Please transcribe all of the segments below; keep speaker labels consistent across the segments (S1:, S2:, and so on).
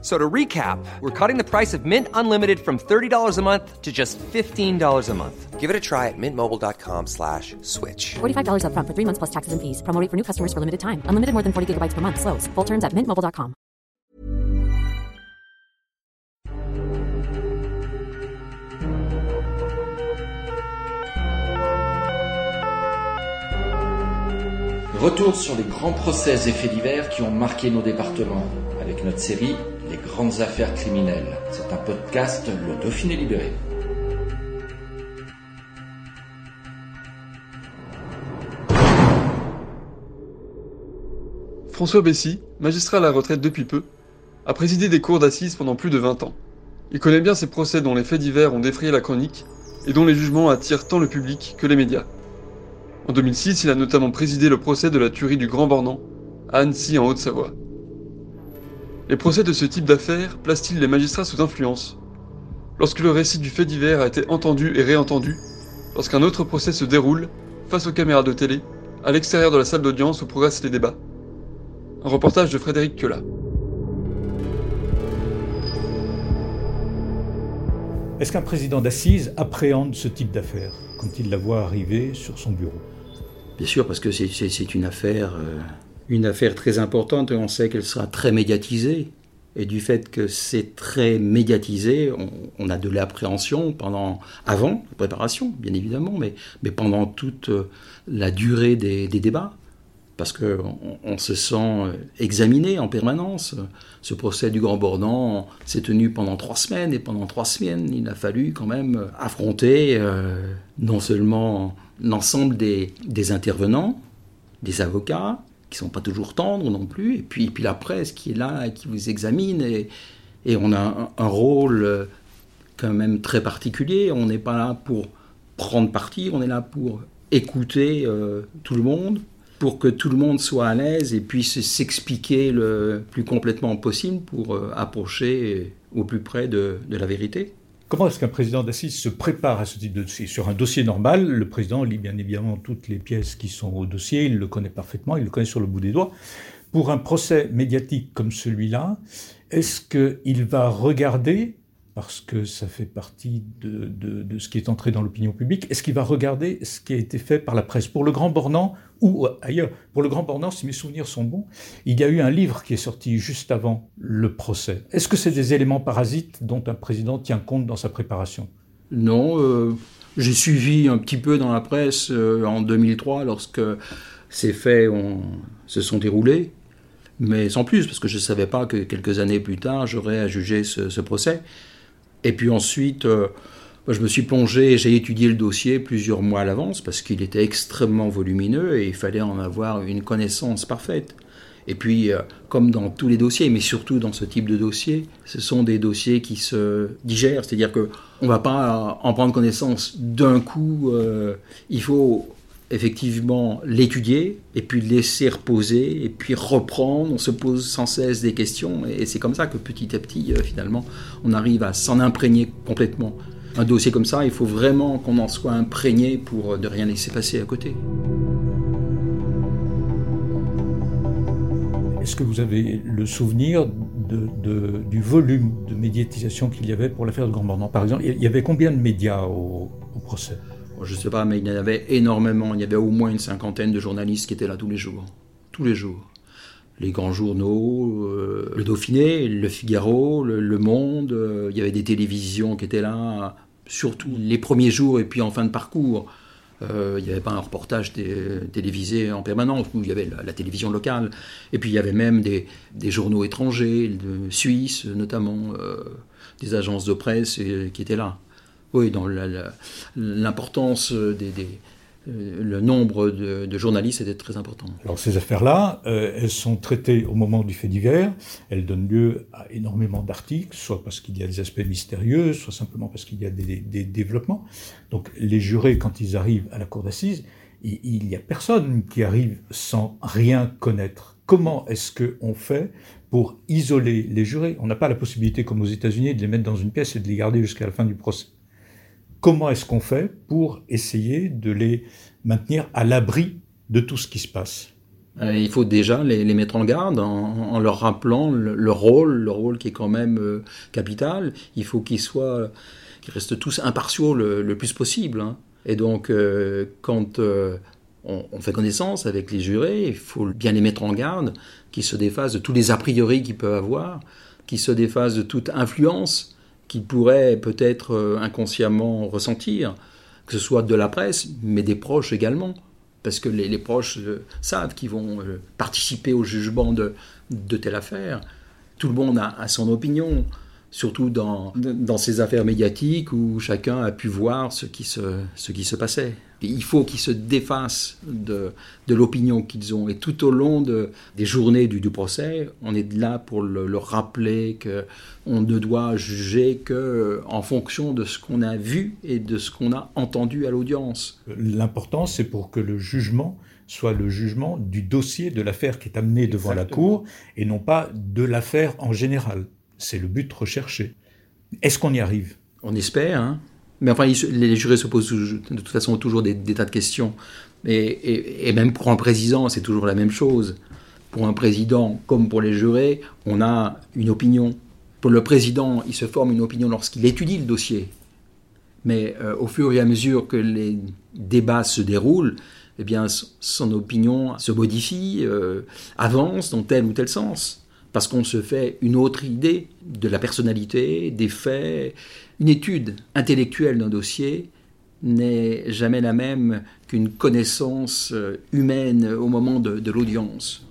S1: So to recap, we're cutting the price of Mint Unlimited from $30 a month to just $15 a month.
S2: Give it a try at mintmobile.com slash switch.
S3: $45 upfront for three months plus taxes and fees. Promo rate for new customers for limited time. Unlimited more than 40 gigabytes per month. Slows. Full terms at mintmobile.com.
S4: Retour sur les grands procès et faits divers qui ont marqué nos départements avec notre série Les grandes affaires criminelles. C'est un podcast Le Dauphiné libéré.
S5: François Bessy, magistrat à la retraite depuis peu, a présidé des cours d'assises pendant plus de 20 ans. Il connaît bien ces procès dont les faits divers ont défrayé la chronique et dont les jugements attirent tant le public que les médias. En 2006, il a notamment présidé le procès de la tuerie du Grand Bornand à Annecy en Haute-Savoie. Les procès de ce type d'affaires placent-ils les magistrats sous influence? Lorsque le récit du fait divers a été entendu et réentendu, lorsqu'un autre procès se déroule, face aux caméras de télé, à l'extérieur de la salle d'audience où progressent les débats. Un reportage de Frédéric Queula.
S6: Est-ce qu'un président d'assises appréhende ce type d'affaires quand il la voit arriver sur son bureau?
S7: Bien sûr, parce que c'est une affaire, euh, une affaire très importante et on sait qu'elle sera très médiatisée. Et du fait que c'est très médiatisé, on, a de l'appréhension pendant, avant la préparation, bien évidemment, mais, mais pendant toute euh, la durée des, débats parce qu'on on se sent examiné en permanence. Ce procès du Grand Bornand s'est tenu pendant trois semaines, et pendant trois semaines, il a fallu quand même affronter euh, non seulement l'ensemble des, des, intervenants, des avocats, qui sont pas toujours tendres non plus, et puis, et puis la presse qui est là et qui vous examine, et, et on a un, rôle quand même très particulier. On n'est pas là pour prendre parti, on est là pour écouter euh, tout le monde, pour que tout le monde soit à l'aise et puisse s'expliquer le plus complètement possible pour euh, approcher au plus près de, de la vérité.
S6: Comment est-ce qu'un président d'assises se prépare à ce type de dossier? Sur un dossier normal, le président lit bien évidemment toutes les pièces qui sont au dossier, il le connaît parfaitement, il le connaît sur le bout des doigts. Pour un procès médiatique comme celui-là, est-ce qu'il va regarder parce que ça fait partie de, ce qui est entré dans l'opinion publique. Est-ce qu'il va regarder ce qui a été fait par la presse Pour le Grand Bornand, ou ailleurs, pour le Grand Bornand, si mes souvenirs sont bons, il y a eu un livre qui est sorti juste avant le procès. Est-ce que c'est des éléments parasites dont un président tient compte dans sa préparation?
S7: Non, euh, j'ai suivi un petit peu dans la presse euh, en 2003 lorsque ces faits se sont déroulés mais sans plus, parce que je ne savais pas que quelques années plus tard, j'aurais à juger ce procès. Et puis ensuite, euh, je me suis plongé, j'ai étudié le dossier plusieurs mois à l'avance parce qu'il était extrêmement volumineux et il fallait en avoir une connaissance parfaite. Et puis, euh, comme dans tous les dossiers, mais surtout dans ce type de dossier, ce sont des dossiers qui se digèrent, c'est-à-dire que on va pas en prendre connaissance d'un coup. Euh, il faut effectivement l'étudier et puis laisser reposer et puis reprendre. On se pose sans cesse des questions et c'est comme ça que petit à petit, euh, finalement, on arrive à s'en imprégner complètement. Un dossier comme ça, il faut vraiment qu'on en soit imprégné pour euh, ne rien laisser passer à côté.
S6: Est-ce que vous avez le souvenir du volume de médiatisation qu'il y avait pour l'affaire de Grand Par exemple, il y avait combien de médias au procès?
S7: Je ne sais pas, mais il y en avait énormément. Il y avait au moins une cinquantaine de journalistes qui étaient là tous les jours. Tous les jours. Les grands journaux, euh, le Dauphiné, le Figaro, le, le Monde. Euh, il y avait des télévisions qui étaient là, surtout les premiers jours et puis en fin de parcours. Euh, il n'y avait pas un reportage télévisé en permanence, où il y avait la, la, télévision locale. Et puis il y avait même des, des journaux étrangers, de Suisse notamment, des agences de presse et, qui étaient là. Oui, dans l'importance des, des, le nombre de, de, journalistes était très important.
S6: Alors ces affaires-là, euh, elles sont traitées au moment du fait divers, elles donnent lieu à énormément d'articles, soit parce qu'il y a des aspects mystérieux, soit simplement parce qu'il y a des, des, développements. Donc les jurés, quand ils arrivent à la cour d'assises, il n'y a personne qui arrive sans rien connaître comment est-ce qu'on fait pour isoler les jurés? On n'a pas la possibilité, comme aux États-Unis, de les mettre dans une pièce et de les garder jusqu'à la fin du procès. Comment est-ce qu'on fait pour essayer de les maintenir à l'abri de tout ce qui se passe?
S7: Euh, il faut déjà les, mettre en garde en, leur rappelant le, rôle, le rôle qui est quand même euh, capital. Il faut qu'ils soient, qu'ils restent tous impartiaux le, plus possible. Hein. Et donc, euh, quand on, fait connaissance avec les jurés, il faut bien les mettre en garde, qu'ils se défassent de tous les a priori qu'ils peuvent avoir, qu'ils se défassent de toute influence qu'ils pourraient peut-être inconsciemment ressentir, que ce soit de la presse, mais des proches également parce que les, proches euh, savent qu'ils vont euh, participer au jugement de, de, telle affaire. Tout le monde a son opinion surtout dans, dans ces affaires médiatiques où chacun a pu voir ce qui se, ce qui se passait. il faut qu'ils se défassent de, de l'opinion qu'ils ont. Et tout au long de, des journées du, du, procès, on est là pour leur rappeler qu'on ne doit juger que en fonction de ce qu'on a vu et de ce qu'on a entendu à l'audience.
S6: L'important, c'est pour que le jugement soit le jugement du dossier de l'affaire qui est amené devant la Cour et non pas de l'affaire en général. C'est le but recherché. Est-ce qu'on y arrive?
S7: On espère, hein. Mais enfin, les jurés se posent de toute façon toujours des, tas de questions. Et, même pour un président, c'est toujours la même chose. Pour un président, comme pour les jurés, on a une opinion. Pour le président, il se forme une opinion lorsqu'il étudie le dossier. Mais euh, au fur et à mesure que les débats se déroulent, eh bien, son opinion se modifie, euh, avance dans tel ou tel sens parce qu'on se fait une autre idée de la personnalité, des faits. Une étude intellectuelle d'un dossier n'est jamais la même qu'une connaissance euh, humaine au moment de, l'audience.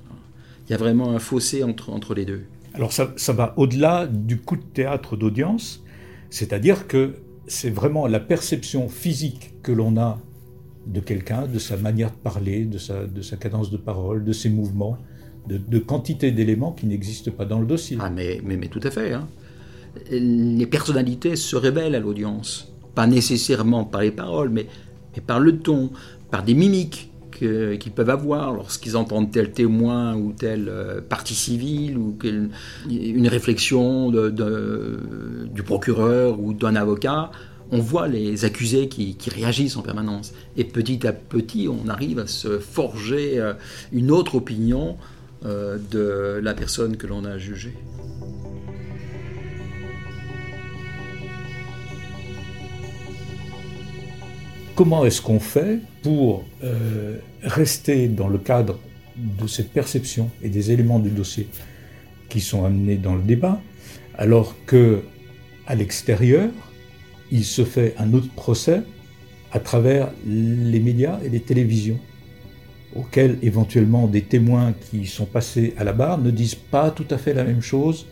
S7: Il y a vraiment un fossé entre, entre les deux.
S6: Alors ça, ça va au-delà du coup de théâtre d'audience, c'est-à-dire que c'est vraiment la perception physique que l'on a de quelqu'un, de sa manière de parler, de sa, de sa cadence de parole, de ses mouvements, de, quantité d'éléments qui n'existent pas dans le dossier.
S7: Ah, mais, tout à fait. Hein. Les personnalités se révèlent à l'audience. Pas nécessairement par les paroles, mais, par le ton, par des mimiques qu'ils peuvent avoir lorsqu'ils entendent tel témoin ou telle euh, partie civile ou une réflexion du procureur ou d'un avocat. On voit les accusés qui, qui, réagissent en permanence. Et petit à petit, on arrive à se forger euh, une autre opinion euh, de la personne que l'on a jugée.
S6: Comment est-ce qu'on fait pour euh, rester dans le cadre de cette perception et des éléments du dossier qui sont amenés dans le débat, alors que à l'extérieur, il se fait un autre procès à travers les médias et les télévisions? Auxquels éventuellement des témoins qui sont passés à la barre ne disent pas tout à fait la même chose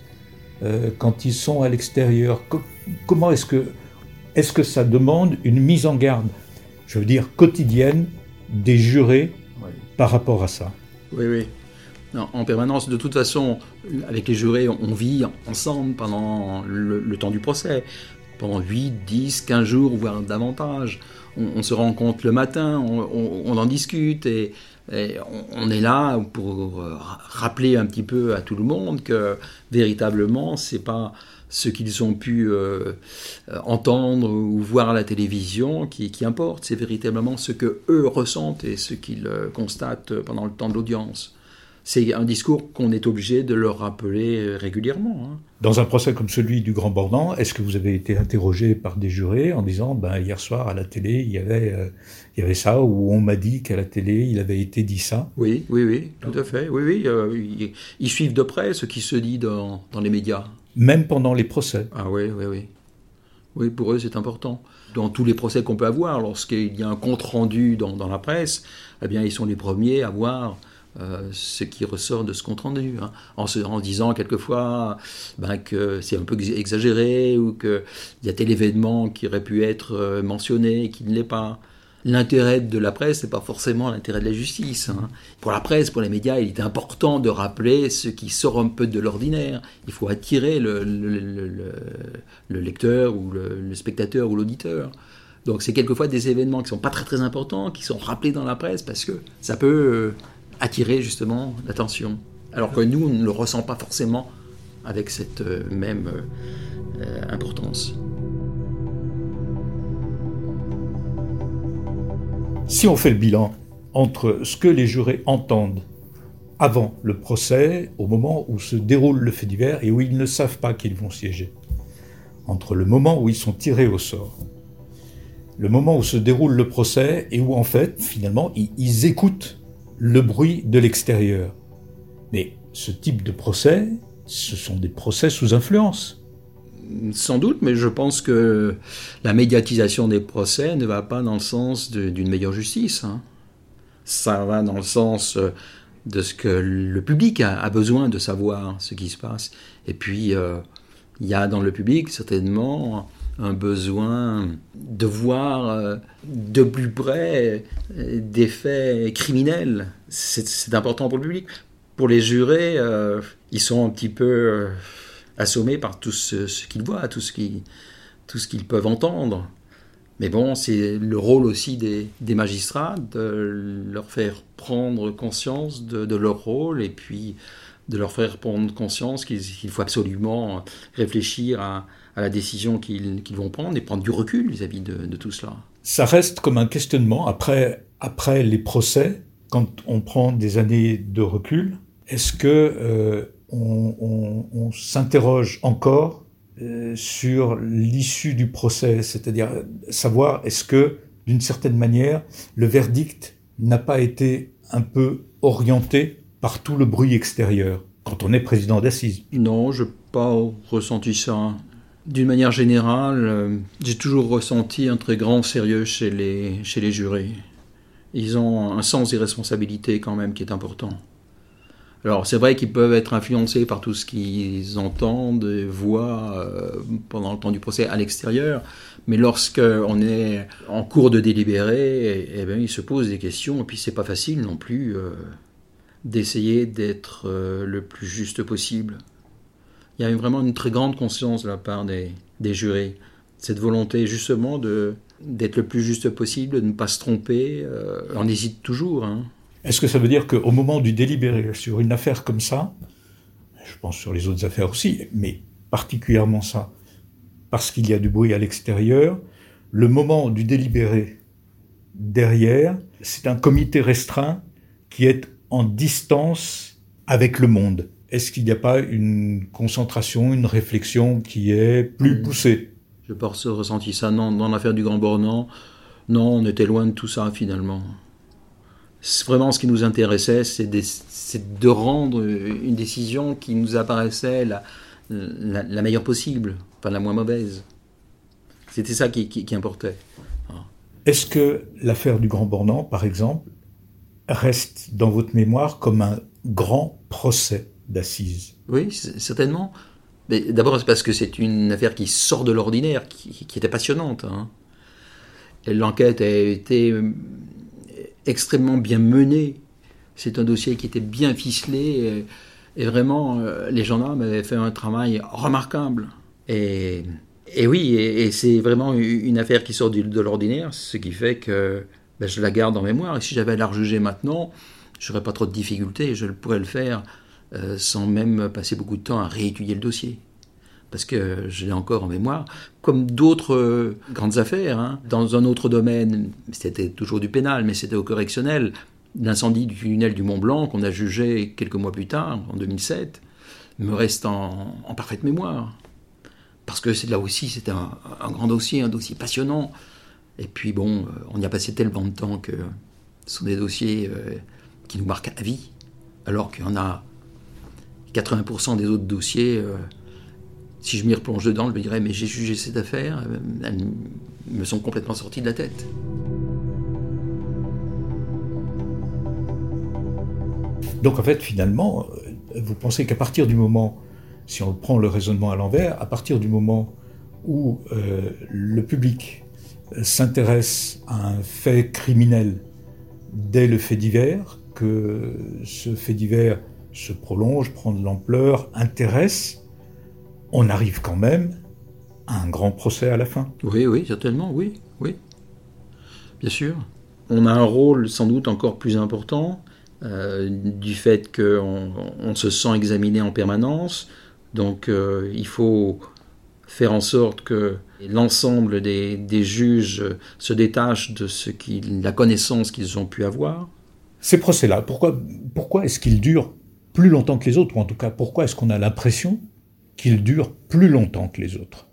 S6: euh, quand ils sont à l'extérieur. comment est-ce que, est-ce que ça demande une mise en garde, je veux dire quotidienne, des jurés par rapport à ça?
S7: Oui, oui. en permanence, de toute façon, avec les jurés, on vit ensemble pendant le, temps du procès, pendant 8, 10, 15 jours, voire davantage. On, se rencontre le matin, on, on en discute et on, est là pour euh, rappeler un petit peu à tout le monde que véritablement, c'est pas ce qu'ils ont pu euh, entendre ou voir à la télévision qui, qui importe, c'est véritablement ce que eux ressentent et ce qu'ils euh, constatent pendant le temps de l'audience c'est un discours qu'on est obligé de leur rappeler euh, régulièrement. Hein.
S6: Dans un procès comme celui du Grand Bornand, est-ce que vous avez été interrogé par des jurés en disant ben, hier soir à la télé, il y avait, euh, il y avait ça, ou on m'a dit qu'à la télé, il avait été dit ça?
S7: Oui, oui, oui, tout à fait. Oui, oui, euh, ils, suivent de près ce qui se dit dans, dans les médias.
S6: Même pendant les procès
S7: Ah oui, oui, oui. Oui, pour eux, c'est important. Dans tous les procès qu'on peut avoir, lorsqu'il y a un compte-rendu dans, dans, la presse, eh bien, ils sont les premiers à voir euh, ce qui ressort de ce compte rendu, hein. en, se, disant quelquefois ben, que c'est un peu exagéré ou qu'il y a tel événement qui aurait pu être euh, mentionné et qui ne l'est pas. L'intérêt de la presse, n'est pas forcément l'intérêt de la justice. Hein. Pour la presse, pour les médias, il est important de rappeler ce qui sort un peu de l'ordinaire. Il faut attirer le, le lecteur ou le, spectateur ou l'auditeur. Donc c'est quelquefois des événements qui sont pas très très importants, qui sont rappelés dans la presse parce que ça peut euh, attirer justement l'attention. Alors que nous, on ne le ressent pas forcément avec cette euh, même euh, importance.
S6: Si on fait le bilan entre ce que les jurés entendent avant le procès, au moment où se déroule le fait divers et où ils ne savent pas qu'ils vont siéger, entre le moment où ils sont tirés au sort, le moment où se déroule le procès et où en fait, finalement, ils, ils écoutent le bruit de l'extérieur. Mais ce type de procès, ce sont des procès sous influence.
S7: Sans doute, mais je pense que la médiatisation des procès ne va pas dans le sens d'une meilleure justice. hein. Ça va dans le sens euh, de ce que le public a, a besoin de savoir, ce qui se passe. Et puis, euh, il y a dans le public certainement un besoin de voir euh, de plus près euh, des faits criminels. C'est important pour le public. Pour les jurés, euh, ils sont un petit peu assommés par tout ce, qu'ils voient, tout ce qu'ils peuvent entendre. Mais bon, c'est le rôle aussi des, des magistrats de leur faire prendre conscience de, de leur rôle et puis de leur faire prendre conscience qu'il faut absolument réfléchir à, la décision qu'ils vont prendre et prendre du recul vis-à-vis de, tout cela.
S6: Ça reste comme un questionnement après, après les procès, quand on prend des années de recul, est-ce que euh, on, s'interroge encore euh, sur l'issue du procès, c'est-à-dire savoir est-ce que, d'une certaine manière, le verdict n'a pas été un peu orienté par tout le bruit extérieur quand on est président d'assises.
S7: Non, je n'ai pas ressenti ça. D'une manière générale, euh, j'ai toujours ressenti un très grand sérieux chez les, chez les jurés. Ils ont un sens des responsabilités quand même qui est important. Alors c'est vrai qu'ils peuvent être influencés par tout ce qu'ils entendent et voient euh, pendant le temps du procès à l'extérieur, mais lorsque on est en cours de délibéré, eh, eh bien, ils se posent des questions et puis c'est pas facile non plus euh, d'essayer d'être euh, le plus juste possible. Il y a vraiment une très grande conscience de la part des, des jurés, cette volonté justement de d'être le plus juste possible, de ne pas se tromper. euh, on hésite toujours. hein.
S6: Est-ce que ça veut dire qu'au moment du délibéré sur une affaire comme ça, je pense sur les autres affaires aussi, mais particulièrement ça, parce qu'il y a du bruit à l'extérieur, le moment du délibéré derrière, c'est un comité restreint qui est en distance avec le monde. Est-ce qu'il n'y a pas une concentration, une réflexion qui est plus
S7: Mm.
S6: poussée?
S7: Je pense ressenti ça non, dans l'affaire du Grand Bornand. Non, on était loin de tout ça finalement. Vraiment, ce qui nous intéressait, c'est de rendre une décision qui nous apparaissait la, la, la meilleure possible, pas la moins mauvaise. C'était ça qui, qui- qui importait.
S6: Est-ce que l'affaire du Grand Bornand, par exemple, reste dans votre mémoire comme un grand procès d'assises
S7: Oui, certainement. Mais D'abord, c'est parce que c'est une affaire qui sort de l'ordinaire, qui, était passionnante. hein. L'enquête a été euh, extrêmement bien menée. C'est un dossier qui était bien ficelé. Et, vraiment, euh, les gendarmes avaient fait un travail remarquable. Et, oui, et, c'est vraiment une affaire qui sort de l'ordinaire, ce qui fait que ben, je la garde en mémoire. Et si j'avais à la rejuger maintenant, je n'aurais pas trop de difficultés. Je pourrais le faire euh, sans même passer beaucoup de temps à réétudier le dossier. Parce que je l'ai encore en mémoire, comme d'autres euh, grandes affaires, hein. dans un autre domaine, c'était toujours du pénal, mais c'était au correctionnel, l'incendie du tunnel du Mont Blanc qu'on a jugé quelques mois plus tard, en 2007, me reste en, parfaite mémoire. Parce que là aussi, c'était un grand dossier, un dossier passionnant. Et puis bon, euh, on y a passé tellement de temps que ce sont des dossiers euh, qui nous marquent à vie, alors qu'il y en a 80% des autres dossiers, euh, si je m'y replonge dedans, je me dirais, mais j'ai jugé cette affaire, elles me sont complètement sorties de la tête.
S6: Donc en fait, finalement, vous pensez qu'à partir du moment, si on prend le raisonnement à l'envers, à partir du moment où le public s'intéresse à un fait criminel dès le fait divers, que ce fait divers se prolonge, prend de l'ampleur, intéresse, on arrive quand même à un grand procès à la fin.
S7: Oui, oui, certainement, oui, oui. Bien sûr. On a un rôle sans doute encore plus important euh, du fait qu'on on se sent examiné en permanence. Donc euh, il faut faire en sorte que l'ensemble des, des, juges se détachent de ce qui, la connaissance qu'ils ont pu avoir.
S6: Ces procès-là, pourquoi, pourquoi est-ce qu'ils durent plus longtemps que les autres? Ou en tout cas, pourquoi est-ce qu'on a l'impression qu'ils durent plus longtemps que les autres?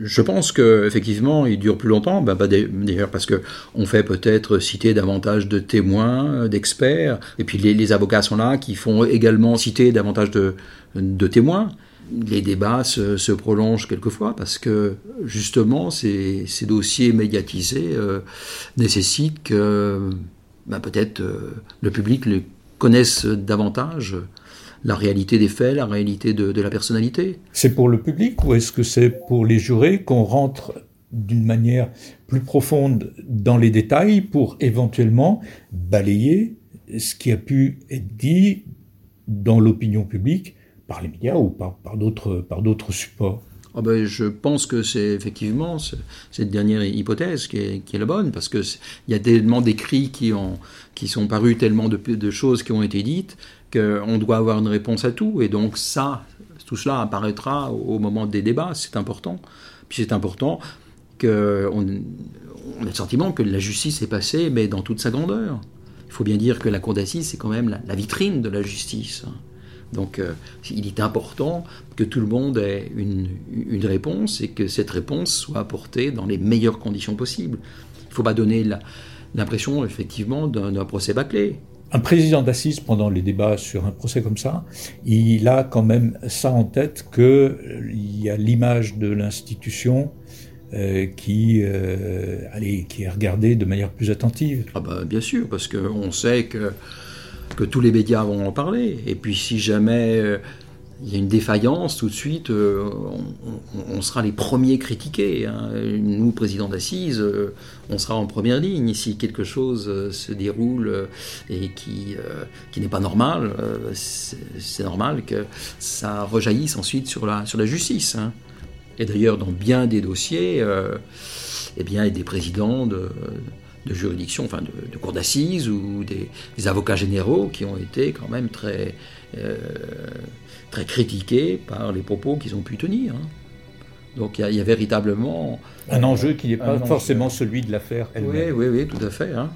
S7: Je pense qu'effectivement, il dure plus longtemps, bah, bah, d'ailleurs parce qu'on fait peut-être citer davantage de témoins, d'experts, et puis les, les, avocats sont là qui font également citer davantage de, de témoins les débats se, prolongent quelquefois parce que justement ces, dossiers médiatisés euh, nécessitent que bah, peut-être euh, le public le connaisse davantage la réalité des faits, la réalité de, la personnalité.
S6: C'est pour le public ou est-ce que c'est pour les jurés qu'on rentre d'une manière plus profonde dans les détails pour éventuellement balayer ce qui a pu être dit dans l'opinion publique par les médias ou par, d'autres supports
S7: ah ben, je pense que c'est effectivement cette dernière hypothèse qui est, la bonne, parce qu'il y a tellement d'écrits qui, qui sont parus, tellement de, choses qui ont été dites, qu'on doit avoir une réponse à tout. Et donc ça, tout cela apparaîtra au moment des débats, c'est important. Puis c'est important qu'on on a le sentiment que la justice est passée, mais dans toute sa grandeur. Il faut bien dire que la cour d'assises, c'est quand même la, vitrine de la justice. Donc euh, il est important que tout le monde ait une, réponse et que cette réponse soit apportée dans les meilleures conditions possibles. Il ne faut pas donner l'impression effectivement d'un procès bâclé.
S6: Un président d'assises, pendant les débats sur un procès comme ça, il a quand même ça en tête qu'il y a l'image de l'institution euh, qui, euh, qui est regardée de manière plus attentive.
S7: Ah bah, bien sûr, parce qu'on sait que que tous les médias vont en parler. Et puis si jamais euh, il y a une défaillance, tout de suite, euh, on, sera les premiers critiqués. Hein. Nous, président d'assises, euh, on sera en première ligne. Si quelque chose se déroule et qui, qui n'est pas normal, c'est normal que ça rejaillisse ensuite sur la, sur la justice. Hein. Et d'ailleurs, dans bien des dossiers, eh bien, il y a des présidents de de juridiction, enfin de, de cour d'assises ou des, avocats généraux qui ont été quand même très, euh, très critiqués par les propos qu'ils ont pu tenir. Hein. Donc il y, a véritablement...
S6: Un enjeu qui n'est pas forcément celui de l'affaire
S7: elle-même. Oui, oui, oui, tout à fait. Hein.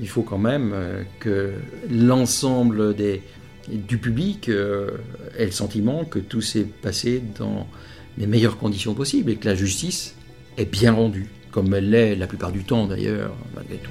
S7: Il faut quand même euh, que l'ensemble des, du public euh, ait le sentiment que tout s'est passé dans les meilleures conditions possibles et que la justice est bien rendue comme elle l'est la plupart du temps d'ailleurs, malgré tout.